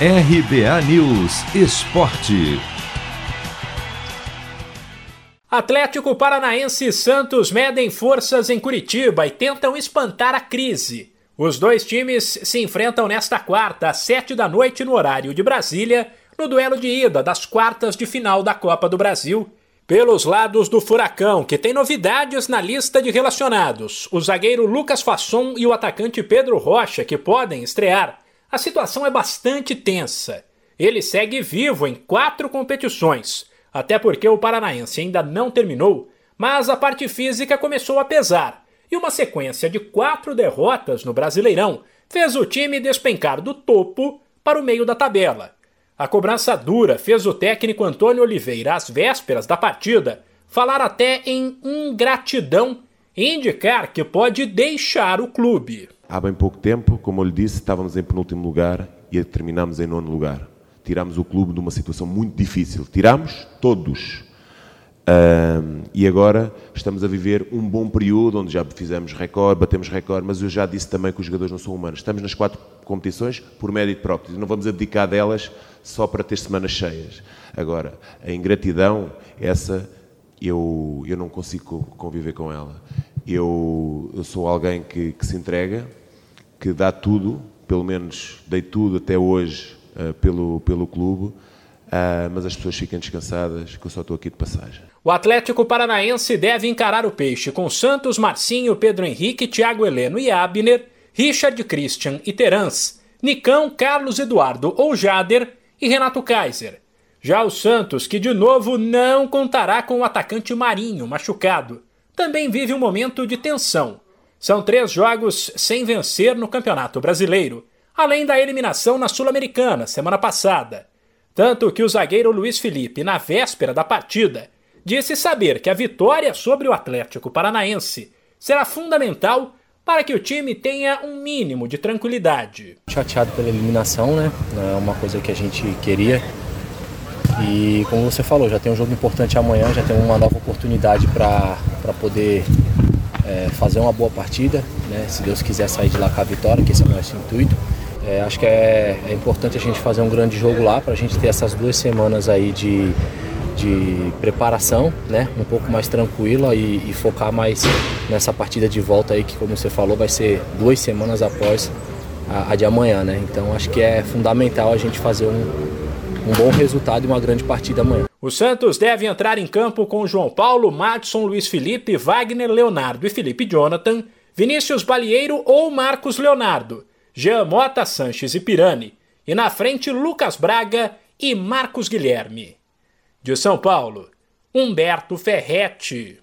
RBA News Esporte. Atlético Paranaense e Santos medem forças em Curitiba e tentam espantar a crise. Os dois times se enfrentam nesta quarta, às sete da noite, no horário de Brasília, no duelo de ida das quartas de final da Copa do Brasil. Pelos lados do Furacão, que tem novidades na lista de relacionados, o zagueiro Lucas Fasson e o atacante Pedro Rocha, que podem estrear, a situação é bastante tensa. Ele segue vivo em quatro competições, até porque o Paranaense ainda não terminou, mas a parte física começou a pesar, e uma sequência de quatro derrotas no Brasileirão fez o time despencar do topo para o meio da tabela. A cobrança dura fez o técnico Antônio Oliveira, às vésperas da partida, falar até em ingratidão indicar que pode deixar o clube. Há bem pouco tempo, como eu lhe disse, estávamos em penúltimo lugar e terminamos em nono lugar. Tiramos o clube de uma situação muito difícil. Tiramos todos. Um, e agora estamos a viver um bom período onde já fizemos recorde, batemos recorde, mas eu já disse também que os jogadores não são humanos. Estamos nas quatro competições por mérito próprio. Não vamos abdicar delas só para ter semanas cheias. Agora, a ingratidão, essa eu, eu não consigo conviver com ela. Eu, eu sou alguém que, que, se entrega, que dá tudo, pelo menos dei tudo até hoje uh, pelo, pelo clube, uh, mas as pessoas fiquem descansadas, que eu só estou aqui de passagem. O Atlético Paranaense deve encarar o peixe com Santos, Marcinho, Pedro Henrique, Thiago Heleno e Abner, Richard Christian e Terans, Nicão, Carlos Eduardo ou Jader e Renato Kaiser. Já o Santos, que de novo não contará com o atacante Marinho, machucado também vive um momento de tensão. São três jogos sem vencer no Campeonato Brasileiro, além da eliminação na Sul-Americana semana passada. Tanto que o zagueiro Luiz Felipe, na véspera da partida, disse saber que a vitória sobre o Atlético Paranaense será fundamental para que o time tenha um mínimo de tranquilidade. Chateado pela eliminação, né? É uma coisa que a gente queria. E como você falou, já tem um jogo importante amanhã, já tem uma nova oportunidade para poder é, fazer uma boa partida, né? se Deus quiser sair de lá com a vitória, que esse é o nosso intuito. É, acho que é, é, importante a gente fazer um grande jogo lá para a gente ter essas duas semanas aí de, de preparação, né? um pouco mais tranquila e, e, focar mais nessa partida de volta aí que, como você falou, vai ser duas semanas após a, a de amanhã. Né? Então acho que é fundamental a gente fazer um, um bom resultado e uma grande partida amanhã. O Santos deve entrar em campo com João Paulo, Madison, Luiz Felipe, Wagner, Leonardo e Felipe Jonathan, Vinícius Balieiro ou Marcos Leonardo, Jean Mota, Sanches e Pirani, e na frente Lucas Braga e Marcos Guilherme. De São Paulo, Humberto Ferretti.